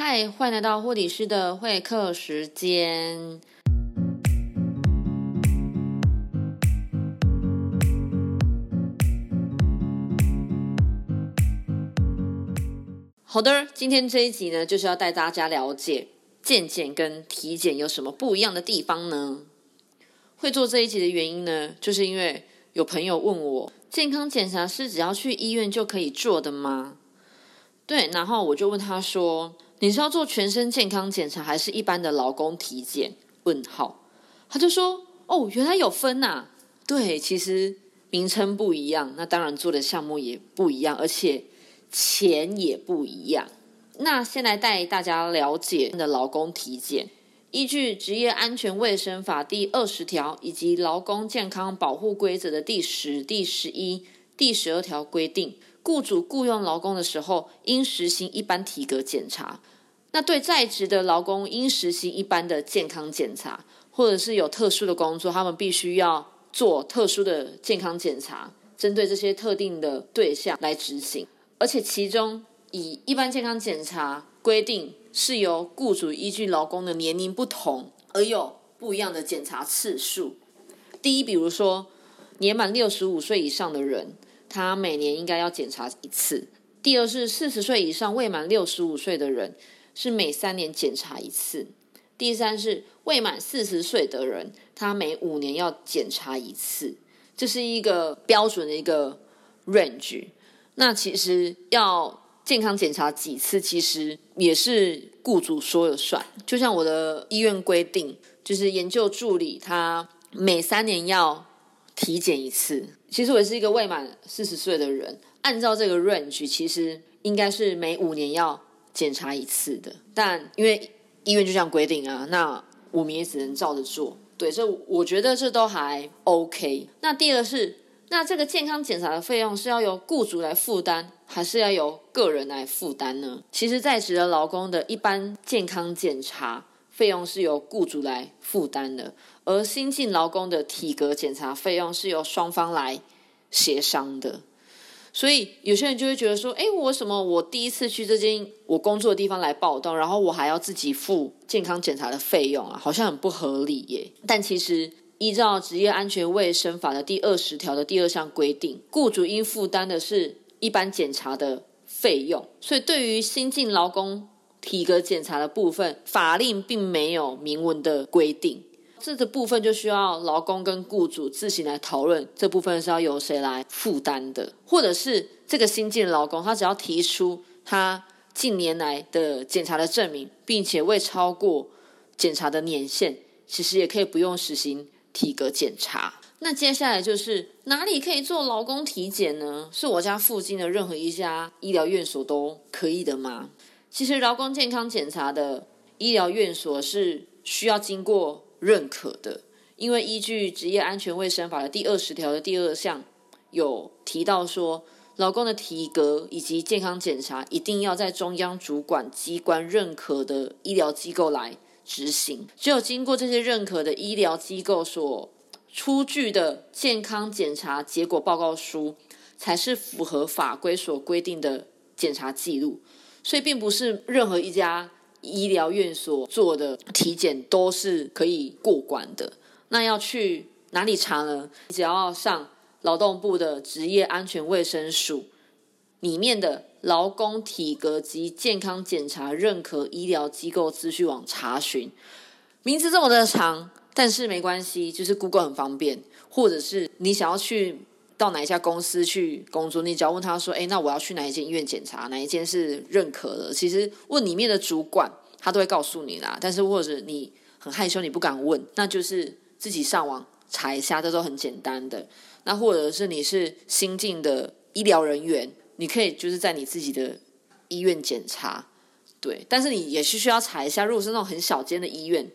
嗨，欢迎来到护理师的会客时间。好的，今天这一集呢，就是要带大家了解健检跟体检有什么不一样的地方呢？会做这一集的原因呢，就是因为有朋友问我，健康检查是只要去医院就可以做的吗？对，然后我就问他说：“你是要做全身健康检查，还是一般的劳工体检？”问号，他就说：“哦，原来有分呐。”对，其实名称不一样，那当然做的项目也不一样，而且。钱也不一样。那先来带大家了解的劳工体检，依据职业安全卫生法第二十条以及劳工健康保护规则的第十、第十一、第十二条规定，雇主雇佣劳工的时候，应实行一般体格检查。那对在职的劳工，应实行一般的健康检查，或者是有特殊的工作，他们必须要做特殊的健康检查，针对这些特定的对象来执行。而且其中以一般健康检查规定是由雇主依据劳工的年龄不同而有不一样的检查次数。第一，比如说年满六十五岁以上的人，他每年应该要检查一次；第二是四十岁以上未满六十五岁的人，是每三年检查一次；第三是未满四十岁的人，他每五年要检查一次。这是一个标准的一个 range。那其实要健康检查几次，其实也是雇主说了算。就像我的医院规定，就是研究助理他每三年要体检一次。其实我是一个未满四十岁的人，按照这个 range，其实应该是每五年要检查一次的。但因为医院就这样规定啊，那我们也只能照着做。对，这我觉得这都还 OK。那第二是。那这个健康检查的费用是要由雇主来负担，还是要由个人来负担呢？其实，在职的劳工的一般健康检查费用是由雇主来负担的，而新进劳工的体格检查费用是由双方来协商的。所以，有些人就会觉得说：“哎，我什么？我第一次去这间我工作的地方来报道，然后我还要自己付健康检查的费用啊，好像很不合理耶。”但其实。依照职业安全卫生法的第二十条的第二项规定，雇主应负担的是一般检查的费用。所以，对于新进劳工体格检查的部分，法令并没有明文的规定。这个部分就需要劳工跟雇主自行来讨论，这部分是要由谁来负担的，或者是这个新进劳工，他只要提出他近年来的检查的证明，并且未超过检查的年限，其实也可以不用实行。体格检查，那接下来就是哪里可以做劳工体检呢？是我家附近的任何一家医疗院所都可以的吗？其实劳工健康检查的医疗院所是需要经过认可的，因为依据职业安全卫生法的第二十条的第二项有提到说，劳工的体格以及健康检查一定要在中央主管机关认可的医疗机构来。执行只有经过这些认可的医疗机构所出具的健康检查结果报告书，才是符合法规所规定的检查记录。所以，并不是任何一家医疗院所做的体检都是可以过关的。那要去哪里查呢？你只要上劳动部的职业安全卫生署里面的。劳工体格及健康检查认可医疗机构资讯网查询，名字这么的长，但是没关系，就是 Google 很方便。或者是你想要去到哪一家公司去工作，你只要问他说：“哎，那我要去哪一间医院检查？哪一间是认可的？”其实问里面的主管，他都会告诉你啦。但是或者你很害羞，你不敢问，那就是自己上网查一下，这都很简单的。那或者是你是新进的医疗人员。你可以就是在你自己的医院检查，对，但是你也是需要查一下。如果是那种很小间的医院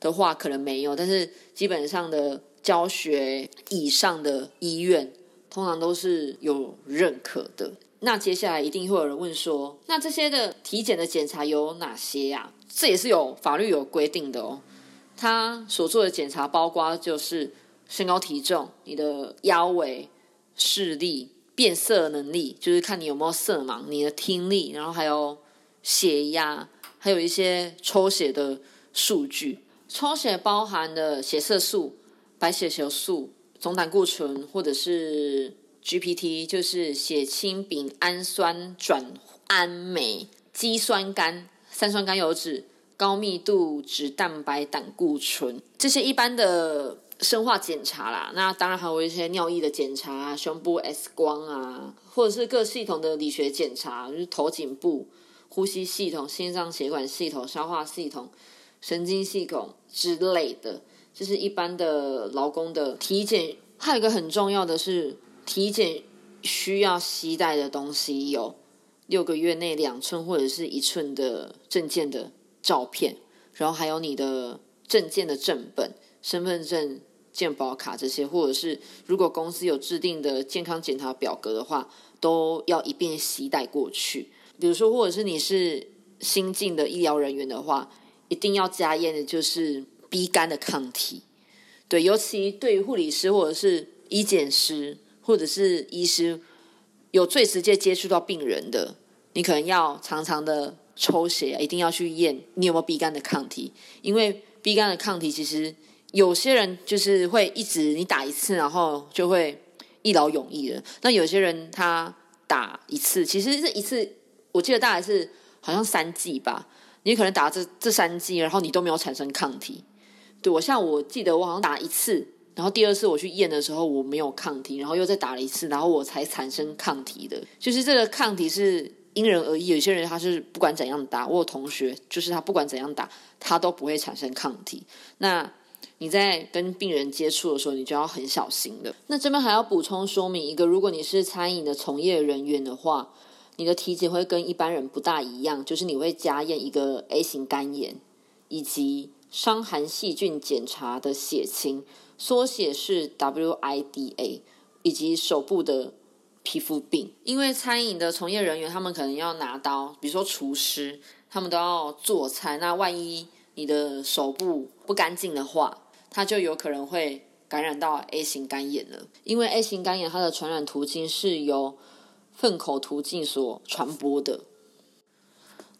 的话，可能没有，但是基本上的教学以上的医院，通常都是有认可的。那接下来一定会有人问说，那这些的体检的检查有哪些呀？这也是有法律有规定的哦。他所做的检查包括就是身高体重、你的腰围、视力。变色能力就是看你有没有色盲，你的听力，然后还有血压、还有一些抽血的数据。抽血包含的血色素、白血球素、总胆固醇，或者是 GPT，就是血清丙氨酸转氨酶、肌酸酐、三酸甘油脂、高密度脂蛋白胆固醇，这些一般的生化检查啦。那当然还有一些尿液的检查、胸部 X 光啊，或者是各系统的理学检查，就是头颈部、呼吸系统、心脏血管系统、消化系统。神经系统之类的，就是一般的劳工的体检。还有一个很重要的是，体检需要携带的东西有六个月内两寸或者是一寸的证件的照片，然后还有你的证件的正本、身份证、健保卡这些，或者是如果公司有制定的健康检查表格的话，都要一并携带过去。比如说，或者是你是新进的医疗人员的话。一定要加验的就是 B 肝的抗体，对，尤其对于护理师或者是医检师或者是医师，有最直接接触到病人的，你可能要常常的抽血，一定要去验你有没有 B 肝的抗体，因为 B 肝的抗体其实有些人就是会一直你打一次，然后就会一劳永逸了。那有些人他打一次，其实这一次我记得大概是好像三剂吧。你可能打这这三剂，然后你都没有产生抗体。对我像我记得我好像打一次，然后第二次我去验的时候我没有抗体，然后又再打了一次，然后我才产生抗体的。就是这个抗体是因人而异，有些人他是不管怎样打，我有同学就是他不管怎样打，他都不会产生抗体。那你在跟病人接触的时候，你就要很小心的。那这边还要补充说明一个，如果你是餐饮的从业人员的话。你的体检会跟一般人不大一样，就是你会加验一个 A 型肝炎，以及伤寒细菌检查的血清，缩写是 WIDA，以及手部的皮肤病。因为餐饮的从业人员，他们可能要拿刀，比如说厨师，他们都要做菜。那万一你的手部不干净的话，它就有可能会感染到 A 型肝炎了。因为 A 型肝炎它的传染途径是由粪口途径所传播的，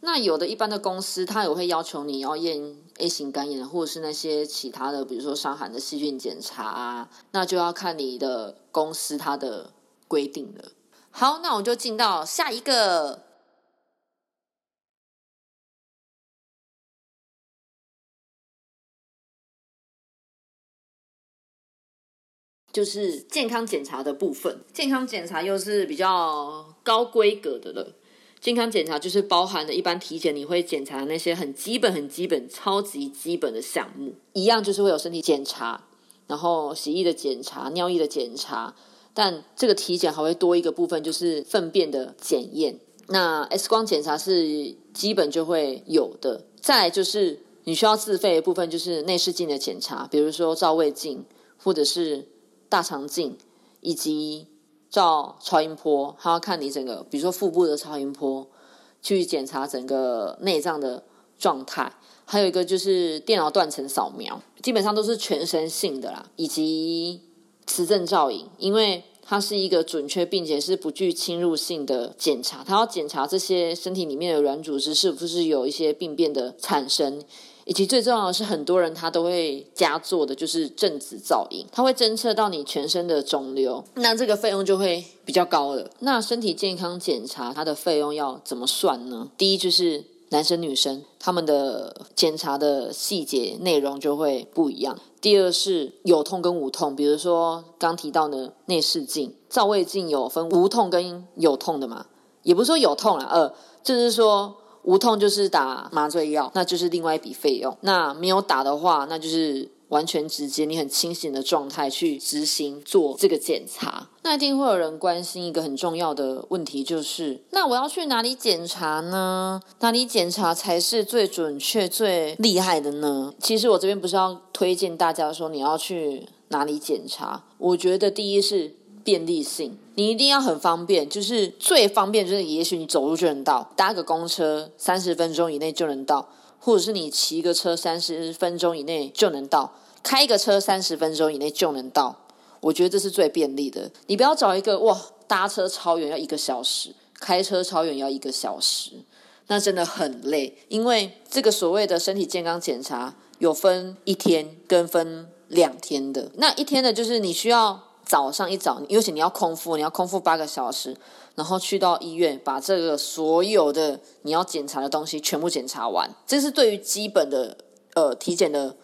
那有的一般的公司，它也会要求你要验 A 型肝炎，或者是那些其他的，比如说伤寒的细菌检查啊，那就要看你的公司它的规定了。好，那我就进到下一个，就是健康检查的部分。健康检查又是比较高规格的了。健康检查就是包含的一般体检，你会检查那些很基本、很基本、超级基本的项目，一样就是会有身体检查，然后血液的检查、尿液的检查。但这个体检还会多一个部分，就是粪便的检验。那 X 光检查是基本就会有的。再就是你需要自费的部分，就是内视镜的检查，比如说照胃镜或者是大肠镜，以及。照超音波，他要看你整个，比如说腹部的超音波，去检查整个内脏的状态。还有一个就是电脑断层扫描，基本上都是全身性的啦，以及磁振造影，因为它是一个准确并且是不具侵入性的检查，它要检查这些身体里面的软组织是不是有一些病变的产生。以及最重要的是，很多人他都会加做的就是正子造影，它会侦测到你全身的肿瘤，那这个费用就会比较高了。那身体健康检查它的费用要怎么算呢？第一就是男生女生他们的检查的细节内容就会不一样。第二是有痛跟无痛，比如说刚提到的内视镜、照胃镜有分无痛跟有痛的嘛？也不是说有痛啊，呃，就是说。无痛就是打麻醉药，那就是另外一笔费用。那没有打的话，那就是完全直接你很清醒的状态去执行做这个检查。那一定会有人关心一个很重要的问题，就是那我要去哪里检查呢？哪里检查才是最准确、最厉害的呢？其实我这边不是要推荐大家说你要去哪里检查，我觉得第一是。便利性，你一定要很方便，就是最方便，就是也许你走路就能到，搭个公车三十分钟以内就能到，或者是你骑个车三十分钟以内就能到，开个车三十分钟以内就能到，我觉得这是最便利的。你不要找一个哇，搭车超远要一个小时，开车超远要一个小时，那真的很累，因为这个所谓的身体健康检查有分一天跟分两天的。那一天的就是你需要早上一早，尤其你要空腹，你要空腹八个小时，然后去到医院把这个所有的你要检查的东西全部检查完。这是对于基本的呃体检的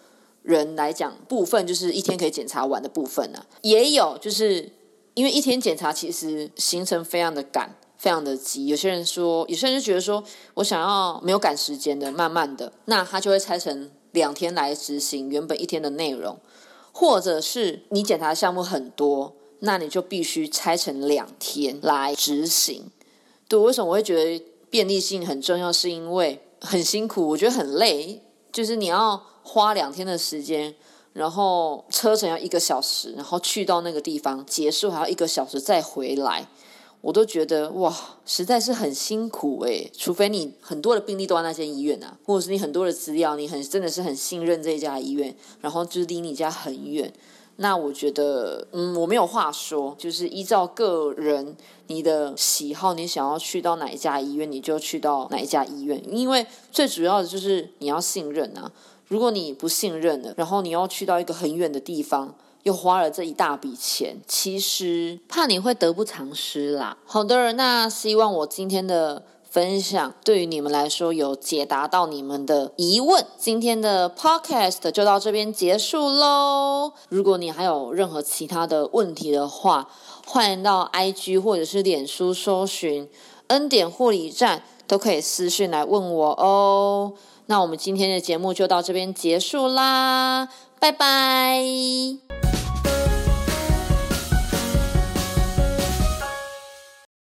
人来讲，部分就是一天可以检查完的部分呢。也有就是因为一天检查其实行程非常的赶。非常的急，有些人说，有些人就觉得说我想要没有赶时间的，慢慢的，那他就会拆成两天来执行原本一天的内容，或者是你检查项目很多，那你就必须拆成两天来执行。对，为什么我会觉得便利性很重要？是因为很辛苦，我觉得很累，就是你要花两天的时间，然后车程要一个小时，然后去到那个地方结束还要一个小时再回来。我都觉得哇，实在是很辛苦诶。除非你很多的病例都在那间医院啊，或者是你很多的资料，你很真的是很信任这一家医院，然后就是离你家很远，那我觉得嗯，我没有话说，就是依照个人你的喜好，你想要去到哪一家医院，你就去到哪一家医院，因为最主要的就是你要信任啊。如果你不信任的，然后你要去到一个很远的地方。又花了这一大笔钱，其实怕你会得不偿失啦。好的，那希望我今天的分享对于你们来说有解答到你们的疑问。今天的 podcast 就到这边结束喽。如果你还有任何其他的问题的话，欢迎到 IG 或者是脸书搜寻恩典护理站，都可以私讯来问我哦。那我们今天的节目就到这边结束啦，拜拜。